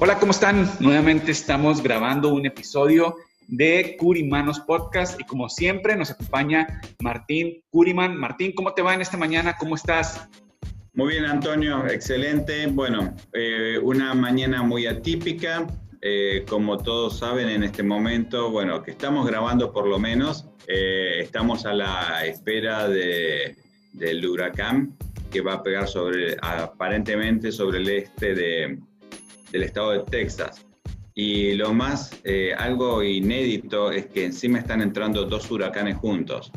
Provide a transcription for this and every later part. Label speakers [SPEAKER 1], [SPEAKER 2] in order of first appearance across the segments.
[SPEAKER 1] Hola, ¿cómo están? Nuevamente estamos grabando un episodio de Curimanos Podcast y como siempre nos acompaña Martín Curiman. Martín, ¿cómo te va en esta mañana? ¿Cómo estás?
[SPEAKER 2] Muy bien, Antonio, excelente. Bueno, eh, una mañana muy atípica. Eh, como todos saben en este momento, bueno, que estamos grabando por lo menos, eh, estamos a la espera de, del huracán que va a pegar sobre, aparentemente sobre el este de, del estado de Texas. Y lo más, eh, algo inédito es que encima están entrando dos huracanes juntos.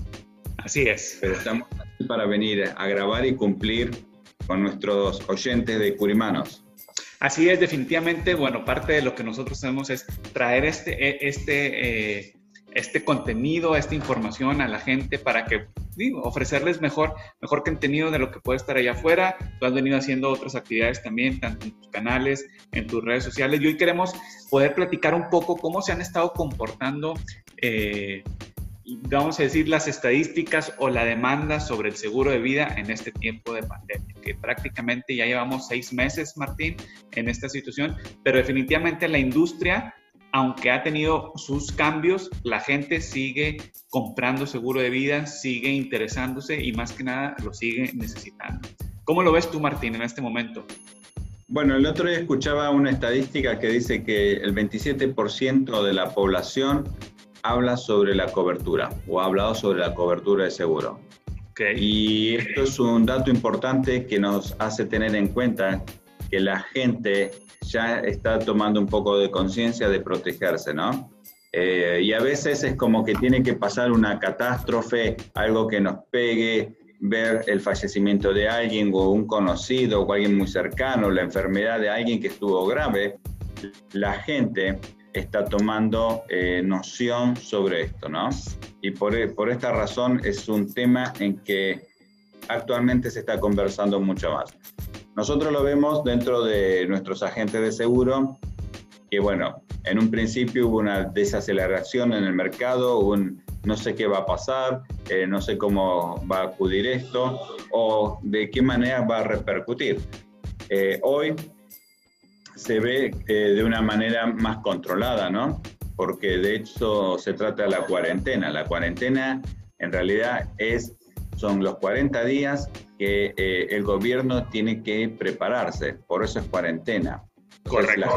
[SPEAKER 1] Así es.
[SPEAKER 2] Pero estamos aquí para venir a grabar y cumplir con nuestros oyentes de Curimanos.
[SPEAKER 1] Así es, definitivamente, bueno, parte de lo que nosotros hacemos es traer este, e, este, eh, este contenido, esta información a la gente para que ofrecerles mejor, mejor contenido de lo que puede estar allá afuera. Tú has venido haciendo otras actividades también, tanto en tus canales, en tus redes sociales. Y hoy queremos poder platicar un poco cómo se han estado comportando, eh, vamos a decir, las estadísticas o la demanda sobre el seguro de vida en este tiempo de pandemia, que prácticamente ya llevamos seis meses, Martín, en esta situación, pero definitivamente la industria aunque ha tenido sus cambios, la gente sigue comprando seguro de vida, sigue interesándose y más que nada lo sigue necesitando. ¿Cómo lo ves tú, Martín, en este momento?
[SPEAKER 2] Bueno, el otro día escuchaba una estadística que dice que el 27% de la población habla sobre la cobertura o ha hablado sobre la cobertura de seguro. Okay. Y esto es un dato importante que nos hace tener en cuenta que la gente ya está tomando un poco de conciencia de protegerse, ¿no? Eh, y a veces es como que tiene que pasar una catástrofe, algo que nos pegue, ver el fallecimiento de alguien o un conocido o alguien muy cercano, la enfermedad de alguien que estuvo grave, la gente está tomando eh, noción sobre esto, ¿no? Y por, por esta razón es un tema en que actualmente se está conversando mucho más. Nosotros lo vemos dentro de nuestros agentes de seguro, que bueno, en un principio hubo una desaceleración en el mercado, un no sé qué va a pasar, eh, no sé cómo va a acudir esto o de qué manera va a repercutir. Eh, hoy se ve eh, de una manera más controlada, ¿no? Porque de hecho se trata de la cuarentena. La cuarentena en realidad es, son los 40 días que eh, el gobierno tiene que prepararse, por eso es cuarentena.
[SPEAKER 1] Correcto.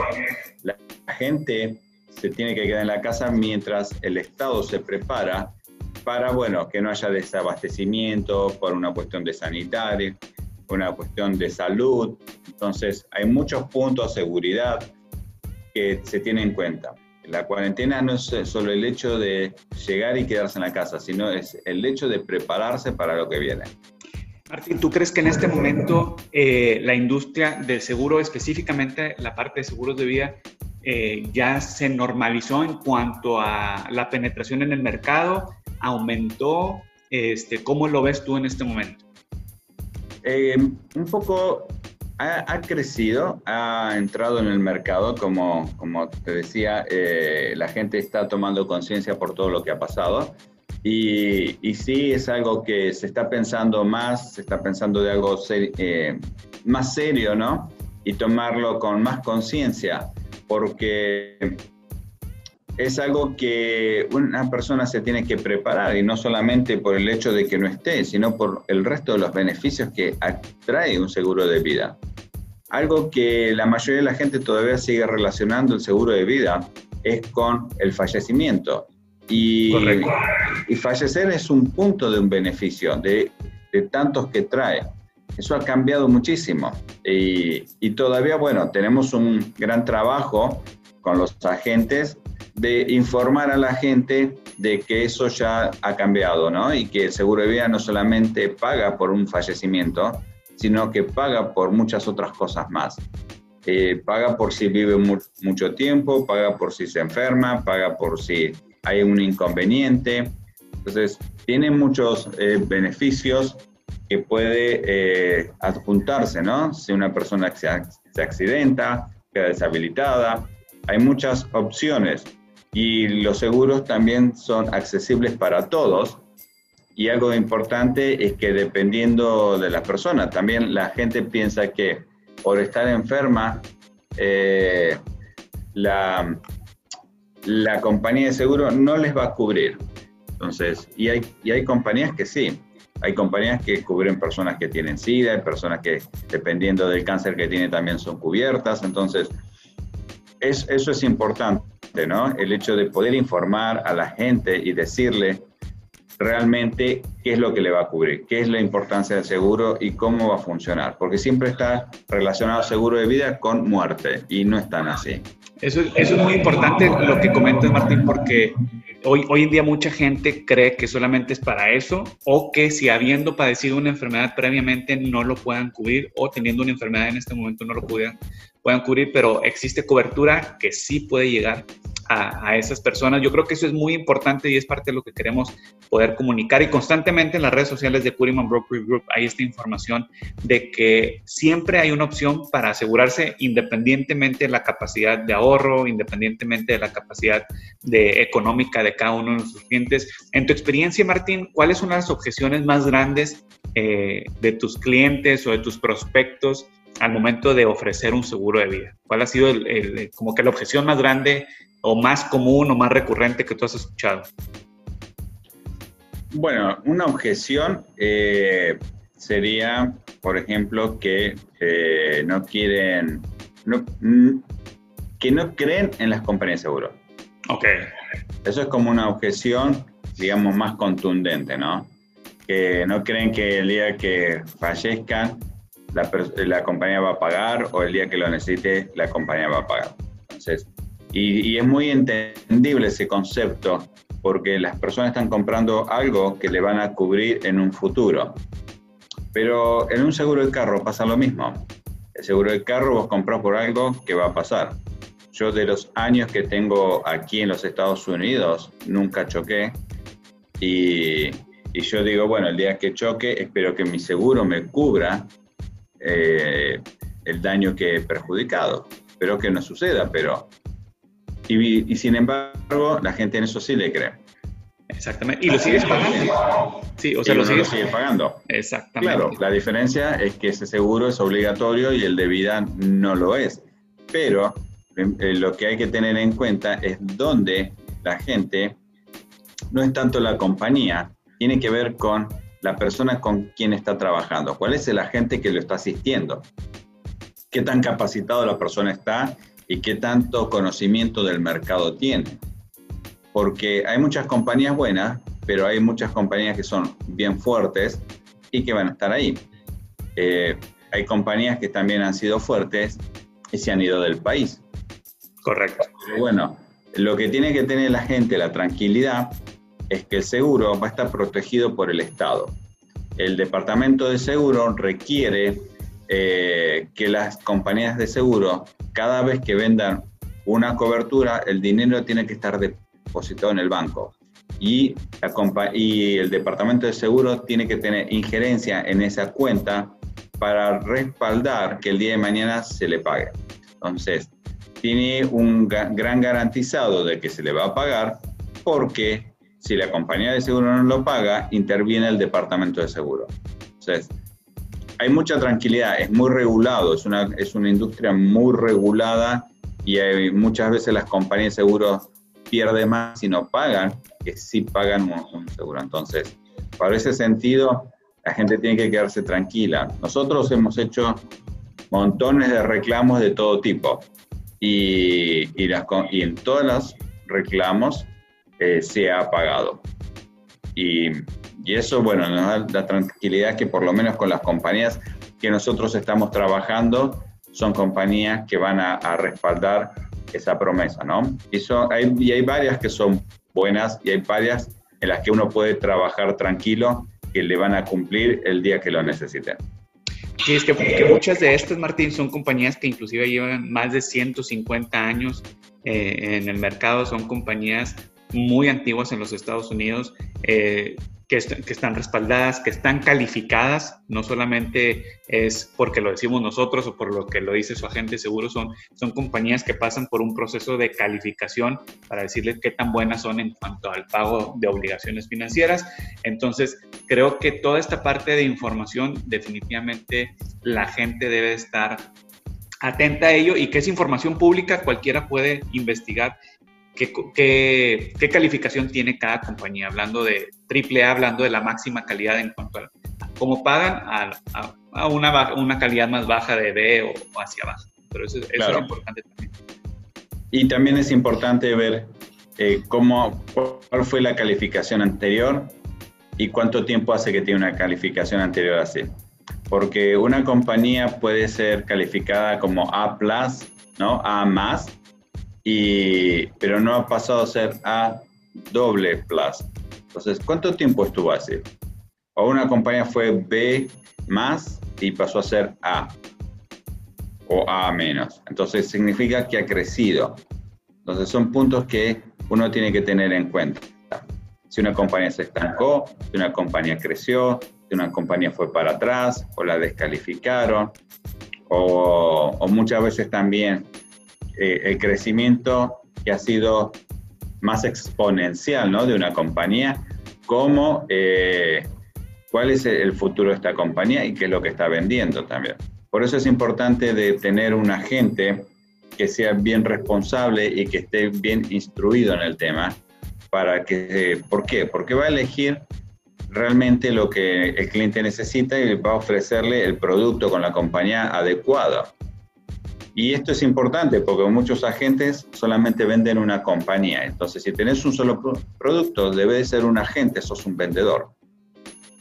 [SPEAKER 2] La, gente se tiene que quedar en la casa mientras el Estado se prepara para, bueno, que no haya desabastecimiento por una cuestión de sanitaria, una cuestión de salud. Entonces, hay muchos puntos de seguridad que se tienen en cuenta. La cuarentena no es solo el hecho de llegar y quedarse en la casa, sino es el hecho de prepararse para lo que viene.
[SPEAKER 1] Martín, ¿tú crees que en este momento eh, la industria del seguro, específicamente la parte de seguros de vida, eh, ya se normalizó en cuanto a la penetración en el mercado? ¿Aumentó? Este, ¿Cómo lo ves tú en este momento?
[SPEAKER 2] Eh, un poco ha, crecido, ha entrado en el mercado, como, como te decía, la gente está tomando conciencia por todo lo que ha pasado. Y, y, sí, es algo que se está pensando más, se está pensando de algo eh, más serio, ¿no? Y tomarlo con más conciencia, porque es algo que una persona se tiene que preparar y no solamente por el hecho de que no esté, sino por el resto de los beneficios que atrae un seguro de vida. Algo que la mayoría de la gente todavía sigue relacionando el seguro de vida es con el fallecimiento. Y y fallecer es un punto de un beneficio, de, de tantos que trae. Eso ha cambiado muchísimo y, y, todavía, bueno, tenemos un gran trabajo con los agentes de informar a la gente de que eso ya ha cambiado, ¿no? Y que el seguro de vida no solamente paga por un fallecimiento, sino que paga por muchas otras cosas más. Eh, paga por si vive mucho tiempo, paga por si se enferma, paga por si hay un inconveniente. Entonces, tiene muchos eh, beneficios que puede eh, adjuntarse, ¿no? Si una persona se, se accidenta, queda deshabilitada, hay muchas opciones y los seguros también son accesibles para todos. Y algo importante es que dependiendo de la persona, también la gente piensa que por estar enferma, eh, la, la compañía de seguro no les va a cubrir. Entonces, y hay, y hay compañías que sí, hay compañías que cubren personas que tienen SIDA, hay personas que dependiendo del cáncer que tienen también son cubiertas. Entonces, es, eso es importante, ¿no? El hecho de poder informar a la gente y decirle realmente qué es lo que le va a cubrir, qué es la importancia del seguro y cómo va a funcionar, porque siempre está relacionado seguro de vida con muerte y no están así.
[SPEAKER 1] Eso, es muy importante lo que comentas, Martín, porque hoy, hoy en día mucha gente cree que solamente es para eso o que si habiendo padecido una enfermedad previamente no lo puedan cubrir o teniendo una enfermedad en este momento no lo puedan, puedan cubrir, pero existe cobertura que sí puede llegar a, esas personas. Yo creo que eso es muy importante y es parte de lo que queremos poder comunicar. Y constantemente en las redes sociales de Curiman Broker Group hay esta información de que siempre hay una opción para asegurarse independientemente de la capacidad de ahorro, independientemente de la capacidad de, económica de cada uno de nuestros clientes. En tu experiencia, Martín, ¿cuáles son las objeciones más grandes eh, de tus clientes o de tus prospectos al momento de ofrecer un seguro de vida? ¿Cuál ha sido como que la objeción más grande o más común o más recurrente que tú has escuchado?
[SPEAKER 2] Bueno, una objeción eh, sería, por ejemplo, que eh, no quieren, que no creen en las compañías de seguro.
[SPEAKER 1] Ok.
[SPEAKER 2] Eso es como una objeción, digamos, más contundente, ¿no? Que no creen que el día que fallezcan la, compañía va a pagar o el día que lo necesite la compañía va a pagar. Entonces, y, es muy entendible ese concepto porque las personas están comprando algo que le van a cubrir en un futuro. Pero en un seguro de carro pasa lo mismo. El seguro de carro vos compras por algo que va a pasar. Yo de los años que tengo aquí en los Estados Unidos nunca choqué y yo digo, bueno, el día que choque espero que mi seguro me cubra eh, el daño que he perjudicado. Espero que no suceda, pero y, sin embargo, la gente en eso sí le cree.
[SPEAKER 1] Exactamente. Y lo sigues pagando.
[SPEAKER 2] Sí, o sea, lo sigues pagando.
[SPEAKER 1] Exactamente.
[SPEAKER 2] Claro, la diferencia es que ese seguro es obligatorio y el de vida no lo es. Pero eh, lo que hay que tener en cuenta es dónde la gente, no es tanto la compañía, tiene que ver con la persona con quien está trabajando. ¿Cuál es el agente que lo está asistiendo? ¿Qué tan capacitado la persona está y qué tanto conocimiento del mercado tiene. Porque hay muchas compañías buenas, pero hay muchas compañías que son bien fuertes y que van a estar ahí. Eh, hay compañías que también han sido fuertes y se han ido del país.
[SPEAKER 1] Correcto.
[SPEAKER 2] bueno, lo que tiene que tener la gente, la tranquilidad, es que el seguro va a estar protegido por el Estado. El departamento de seguro requiere eh, que las compañías de seguro, cada vez que vendan una cobertura, el dinero tiene que estar depositado en el banco. Y, y el departamento de seguro tiene que tener injerencia en esa cuenta para respaldar que el día de mañana se le pague. Entonces, tiene un gran garantizado de que se le va a pagar porque si la compañía de seguro no lo paga, interviene el departamento de seguro. Entonces, hay mucha tranquilidad, es muy regulado, es una, es una industria muy regulada y hay, muchas veces las compañías de seguros pierden más si no pagan que si pagan un, seguro. Entonces, para ese sentido, la gente tiene que quedarse tranquila. Nosotros hemos hecho montones de reclamos de todo tipo y, y, las, y en todos los reclamos eh, se ha pagado. Y, eso, bueno, nos da la tranquilidad que por lo menos con las compañías que nosotros estamos trabajando, son compañías que van a, respaldar esa promesa, ¿no? Y, hay, y hay varias que son buenas y hay varias en las que uno puede trabajar tranquilo que le van a cumplir el día que lo necesiten.
[SPEAKER 1] Sí, es que, muchas de estas, Martín, son compañías que inclusive llevan más de 150 años eh, en el mercado, son compañías muy antiguas en los Estados Unidos, eh, que, están respaldadas, que están calificadas, no solamente es porque lo decimos nosotros o por lo que lo dice su agente seguro, son, son compañías que pasan por un proceso de calificación para decirles qué tan buenas son en cuanto al pago de obligaciones financieras. Entonces, creo que toda esta parte de información definitivamente la gente debe estar atenta a ello y que es información pública, cualquiera puede investigar qué, qué, calificación tiene cada compañía, hablando de AAA, hablando de la máxima calidad en cuanto a cómo pagan a, a, una, una, calidad más baja de B o, hacia abajo. Pero eso, es importante también.
[SPEAKER 2] Y también es importante ver eh, cómo, cuál fue la calificación anterior y cuánto tiempo hace que tiene una calificación anterior así. Porque una compañía puede ser calificada como A, ¿no? A más, y, pero no ha pasado a ser A doble plus. Entonces, ¿cuánto tiempo estuvo así? O una compañía fue B más y pasó a ser A o A menos. Entonces, significa que ha crecido. Entonces, son puntos que uno tiene que tener en cuenta. Si una compañía se estancó, si una compañía creció, si una compañía fue para atrás o la descalificaron, o, o muchas veces también eh, el crecimiento que ha sido más exponencial ¿no? de una compañía, como eh, cuál es el futuro de esta compañía y qué es lo que está vendiendo también. Por eso es importante de tener un agente que sea bien responsable y que esté bien instruido en el tema, para que, ¿por qué? Porque va a elegir realmente lo que el cliente necesita y va a ofrecerle el producto con la compañía adecuada. Y esto es importante porque muchos agentes solamente venden una compañía. Entonces, si tenés un solo producto, debe de ser un agente, sos un vendedor.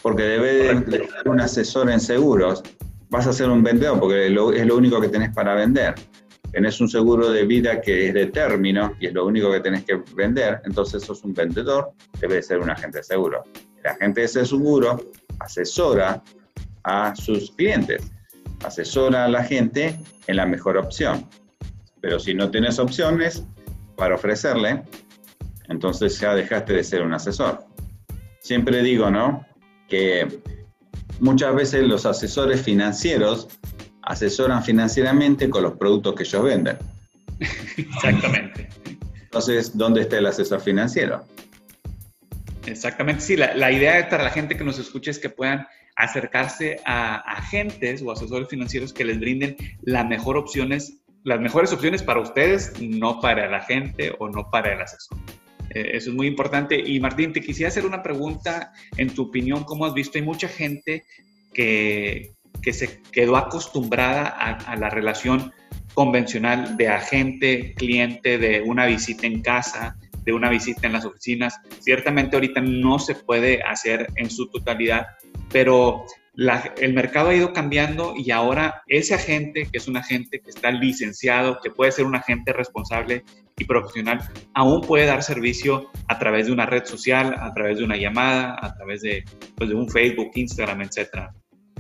[SPEAKER 2] Porque debe de ser un asesor en seguros. Vas a ser un vendedor porque es lo único que tenés para vender. Tenés un seguro de vida que es de término y es lo único que tenés que vender. Entonces, sos un vendedor, debe de ser un agente de seguro. El agente de seguro asesora a sus clientes asesora a la gente en la mejor opción. Pero si no tienes opciones para ofrecerle, entonces ya dejaste de ser un asesor. Siempre digo, ¿no? Que muchas veces los asesores financieros asesoran financieramente con los productos que ellos venden.
[SPEAKER 1] Exactamente.
[SPEAKER 2] Entonces, ¿dónde está el asesor financiero?
[SPEAKER 1] Exactamente, sí, la, la idea para la gente que nos escuche es que puedan acercarse a agentes o asesores financieros que les brinden las mejores opciones, las mejores opciones para ustedes, no para la gente o no para el asesor. Eh, eso es muy importante. Y Martín, te quisiera hacer una pregunta. En tu opinión, ¿cómo has visto? Hay mucha gente que, que se quedó acostumbrada a, la relación convencional de agente-cliente, de una visita en casa, de una visita en las oficinas. Ciertamente ahorita no se puede hacer en su totalidad, pero el mercado ha ido cambiando y ahora ese agente, que es un agente que está licenciado, que puede ser un agente responsable y profesional, aún puede dar servicio a través de una red social, a través de una llamada, a través de, pues, de un Facebook, Instagram, etc.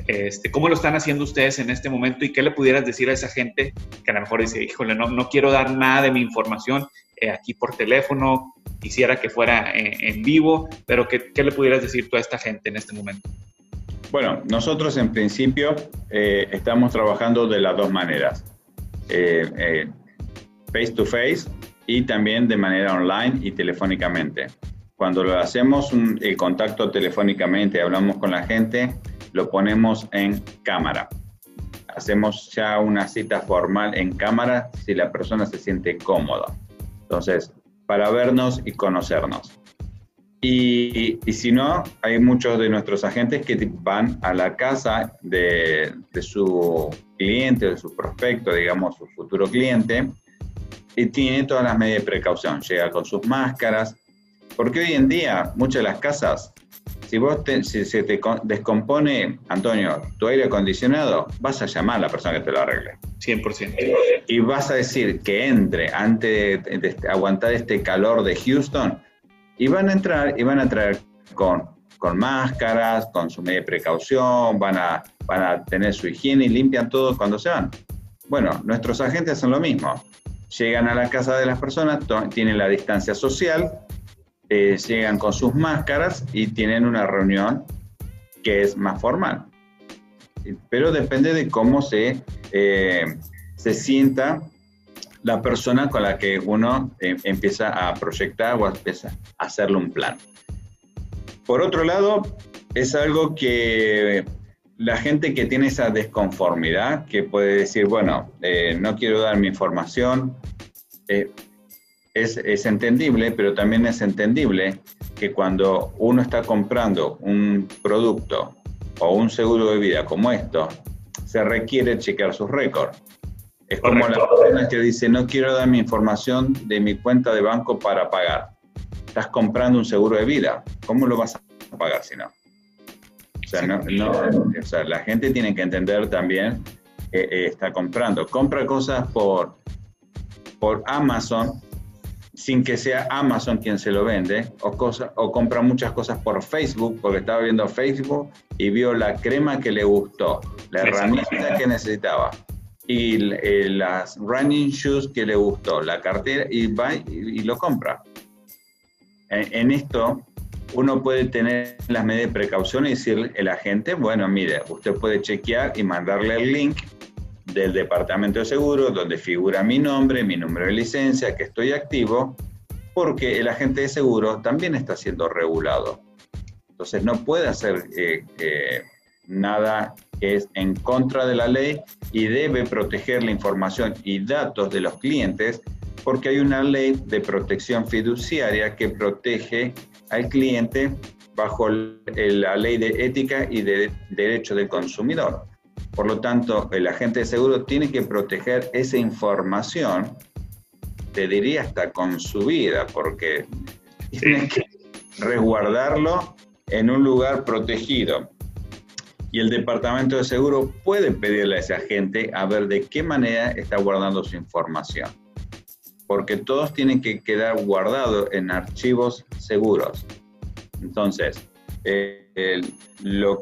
[SPEAKER 1] Este, ¿Cómo lo están haciendo ustedes en este momento y qué le pudieras decir a esa gente que a lo mejor dice, híjole, no, no quiero dar nada de mi información eh, aquí por teléfono, quisiera que fuera en, vivo, pero ¿qué, ¿qué le pudieras decir tú a esta gente en este momento?
[SPEAKER 2] Bueno, nosotros en principio eh, estamos trabajando de las dos maneras, eh, eh, face to face y también de manera online y telefónicamente. Cuando lo hacemos el contacto telefónicamente, hablamos con la gente, lo ponemos en cámara. Hacemos ya una cita formal en cámara si la persona se siente cómoda. Entonces, para vernos y conocernos. Y, si no, hay muchos de nuestros agentes que van a la casa de, su cliente, de su prospecto, digamos, su futuro cliente, y tiene todas las medidas de precaución. Llega con sus máscaras, porque hoy en día muchas de las casas si vos si se te descompone, Antonio, tu aire acondicionado, vas a llamar a la persona que te lo arregle.
[SPEAKER 1] 100%.
[SPEAKER 2] Y vas a decir que entre antes de, aguantar este calor de Houston y van a entrar y van a traer con, con máscaras, con su media precaución, van a, van a tener su higiene y limpian todo cuando se van. Bueno, nuestros agentes son lo mismo. Llegan a la casa de las personas, tienen la distancia social, eh, llegan con sus máscaras y tienen una reunión que es más formal. Pero depende de cómo se, eh, se sienta la persona con la que uno eh, empieza a proyectar o empieza a hacerle un plan. Por otro lado, es algo que la gente que tiene esa desconformidad, que puede decir, bueno, no quiero dar mi información, es, entendible, pero también es entendible que cuando uno está comprando un producto o un seguro de vida como esto, se requiere chequear sus récords. Es como la persona que dice, no quiero dar mi información de mi cuenta de banco para pagar. Estás comprando un seguro de vida. ¿Cómo lo vas a pagar si no? O sea, no, o sea la gente tiene que entender también que eh, está comprando. Compra cosas por, por Amazon sin que sea Amazon quien se lo vende, o, cosa, o compra muchas cosas por Facebook, porque estaba viendo Facebook y vio la crema que le gustó, la herramienta que necesitaba, y eh, las running shoes que le gustó, la cartera, y va y, lo compra. En, esto, uno puede tener las medidas de precaución y decirle al agente, bueno, mire, usted puede chequear y mandarle el link del departamento de seguros donde figura mi nombre, mi número de licencia, que estoy activo, porque el agente de seguro también está siendo regulado. Entonces no puede hacer eh, eh, nada que es en contra de la ley y debe proteger la información y datos de los clientes porque hay una ley de protección fiduciaria que protege al cliente bajo la ley de ética y de derecho del consumidor. Por lo tanto, el agente de seguro tiene que proteger esa información, te diría hasta con su vida, porque tiene que resguardarlo en un lugar protegido. Y el departamento de seguro puede pedirle a ese agente a ver de qué manera está guardando su información. Porque todos tienen que quedar guardados en archivos seguros. Entonces, eh,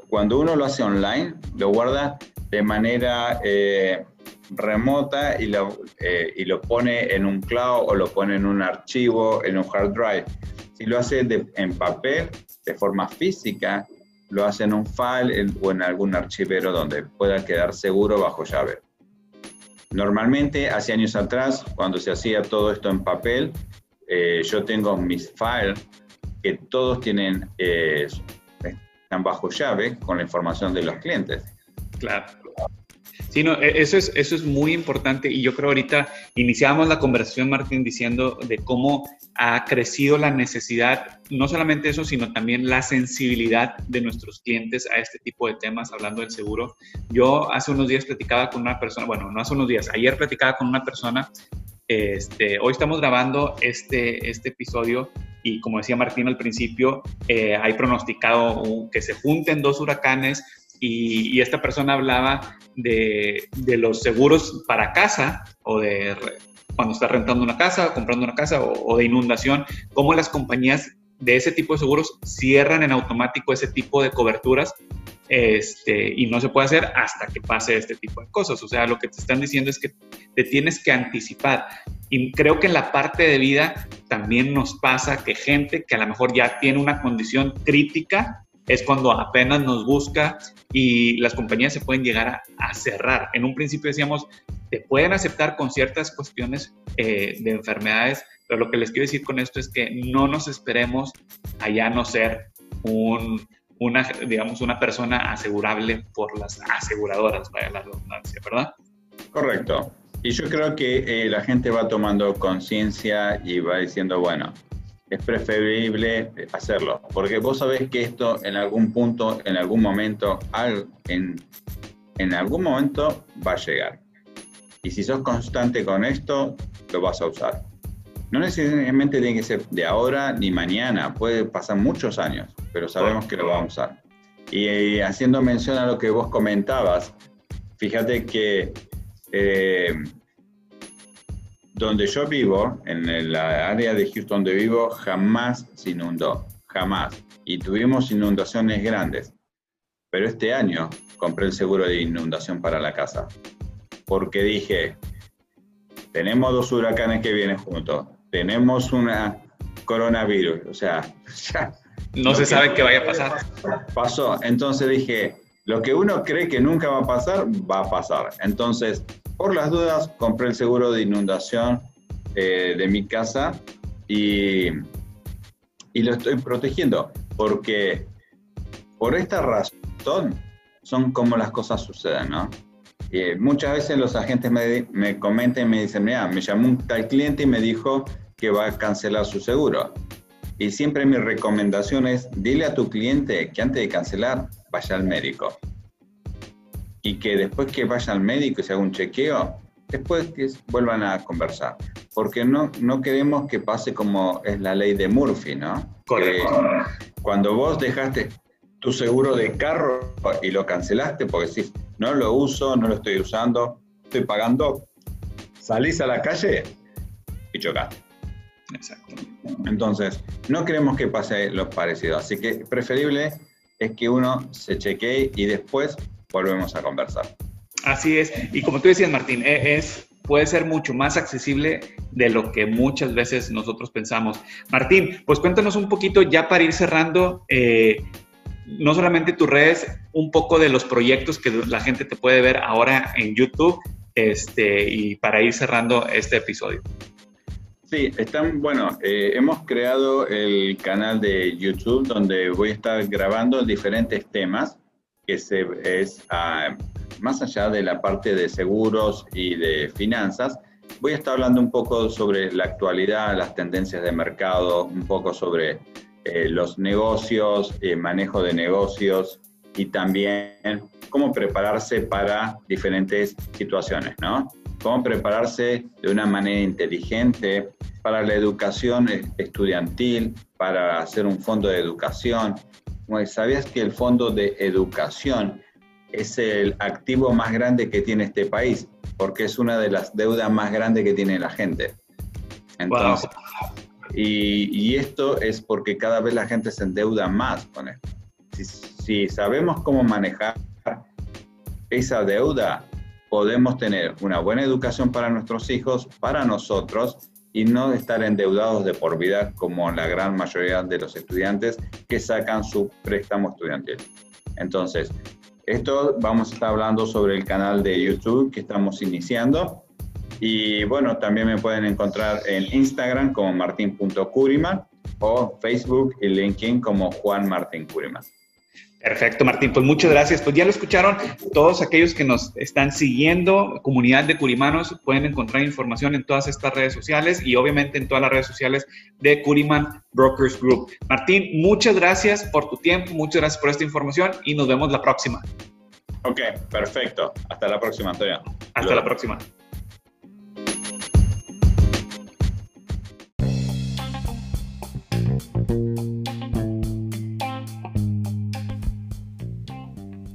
[SPEAKER 2] cuando uno lo hace online, lo guarda de manera eh, remota y lo, eh, y lo pone en un cloud o lo pone en un archivo, en un hard drive. Si lo hace en papel, de forma física, lo hace en un file o en algún archivero donde pueda quedar seguro bajo llave. Normalmente, hace años atrás, cuando se hacía todo esto en papel, eh, yo tengo mis files que todos tienen, están bajo llave con la información de los clientes.
[SPEAKER 1] Claro. Sí, no, e, eso es, eso es muy importante y yo creo ahorita iniciamos la conversación, Martín, diciendo de cómo ha crecido la necesidad, no solamente eso, sino también la sensibilidad de nuestros clientes a este tipo de temas, hablando del seguro. Yo hace unos días platicaba con una persona, bueno, no hace unos días, ayer platicaba con una persona, este, hoy estamos grabando este, este episodio y como decía Martín al principio, eh, hay pronosticado que se junten dos huracanes y, esta persona hablaba de, los seguros para casa o de cuando está rentando una casa, comprando una casa o, de inundación, cómo las compañías de ese tipo de seguros cierran en automático ese tipo de coberturas este, y no se puede hacer hasta que pase este tipo de cosas. O sea, lo que te están diciendo es que te tienes que anticipar. Y creo que en la parte de vida también nos pasa que gente que a lo mejor ya tiene una condición crítica es cuando apenas nos busca y las compañías se pueden llegar a, cerrar. En un principio decíamos, te pueden aceptar con ciertas cuestiones eh, de enfermedades, pero lo que les quiero decir con esto es que no nos esperemos a ya no ser un, una, digamos, una persona asegurable por las aseguradoras, vaya la redundancia, ¿verdad?
[SPEAKER 2] Correcto. Y yo creo que eh, la gente va tomando conciencia y va diciendo, bueno, es preferible hacerlo, porque vos sabés que esto en algún punto, en algún momento, en, en algún momento va a llegar. Y si sos constante con esto, lo vas a usar. no necesariamente tiene que ser de ahora ni mañana, puede pasar muchos años, pero sabemos que lo vamos a usar. Y, haciendo mención a lo que vos comentabas, fíjate que eh, donde yo vivo, en el área de Houston donde vivo, jamás se inundó, jamás. Y tuvimos inundaciones grandes. Pero este año compré el seguro de inundación para la casa. Porque dije, tenemos dos huracanes que vienen juntos, tenemos una coronavirus, o sea,
[SPEAKER 1] ya, no se sabe qué vaya a pasar.
[SPEAKER 2] Pasó, entonces dije, lo que uno cree que nunca va a pasar, va a pasar. Entonces, por las dudas, compré el seguro de inundación eh, de mi casa y, lo estoy protegiendo, porque por esta razón son como las cosas suceden, ¿no? muchas veces los agentes me, me comentan y me dicen, mira, me llamó un tal cliente y me dijo que va a cancelar su seguro. Y siempre mi recomendación es, dile a tu cliente que antes de cancelar vaya al médico. Y que después que vaya al médico y se haga un chequeo, después que vuelvan a conversar. Porque no, no queremos que pase como es la ley de Murphy, ¿no?
[SPEAKER 1] Correcto.
[SPEAKER 2] cuando vos dejaste tu seguro de carro y lo cancelaste porque decís, no lo uso, no lo estoy usando, estoy pagando, salís a la calle y chocaste. Exacto. Entonces, no queremos que pase lo parecido, así que preferible es que uno se chequee y después volvemos a conversar.
[SPEAKER 1] Así es, y como tú decías, Martín, e, es, puede ser mucho más accesible de lo que muchas veces nosotros pensamos. Martín, pues cuéntanos un poquito ya para ir cerrando, eh, no solamente tus redes, un poco de los proyectos que la gente te puede ver ahora en YouTube este, y para ir cerrando este episodio.
[SPEAKER 2] Sí, están, bueno, eh, hemos creado el canal de YouTube donde voy a estar grabando diferentes temas que se, es ah, más allá de la parte de seguros y de finanzas. Voy a estar hablando un poco sobre la actualidad, las tendencias de mercado, un poco sobre eh, los negocios, eh, manejo de negocios y también cómo prepararse para diferentes situaciones, ¿no? Cómo prepararse de una manera inteligente para la educación estudiantil, para hacer un fondo de educación. ¿Sabías que el fondo de educación es el activo más grande que tiene este país? Porque es una de las deudas más grandes que tiene la gente. Entonces, y, esto es porque cada vez la gente se endeuda más con esto. Si, sabemos cómo manejar esa deuda, podemos tener una buena educación para nuestros hijos, para nosotros, y no estar endeudados de por vida como la gran mayoría de los estudiantes que sacan su préstamo estudiantil. Entonces, esto vamos a estar hablando sobre el canal de YouTube que estamos iniciando y bueno, también me pueden encontrar en Instagram como martin.curiman o Facebook y LinkedIn como Juan Martín Curiman.
[SPEAKER 1] Perfecto, Martín. Pues muchas gracias. Pues ya lo escucharon. Todos aquellos que nos están siguiendo, comunidad de Curimanos, pueden encontrar información en todas estas redes sociales y obviamente en todas las redes sociales de Curiman Brokers Group. Martín, muchas gracias por tu tiempo, muchas gracias por esta información y nos vemos la próxima.
[SPEAKER 2] Ok, perfecto. Hasta la próxima, Antonio.
[SPEAKER 1] Hasta la próxima.